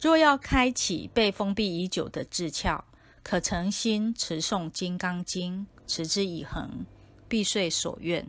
若要开启被封闭已久的智窍可诚心持诵金刚经持之以恒必遂所愿。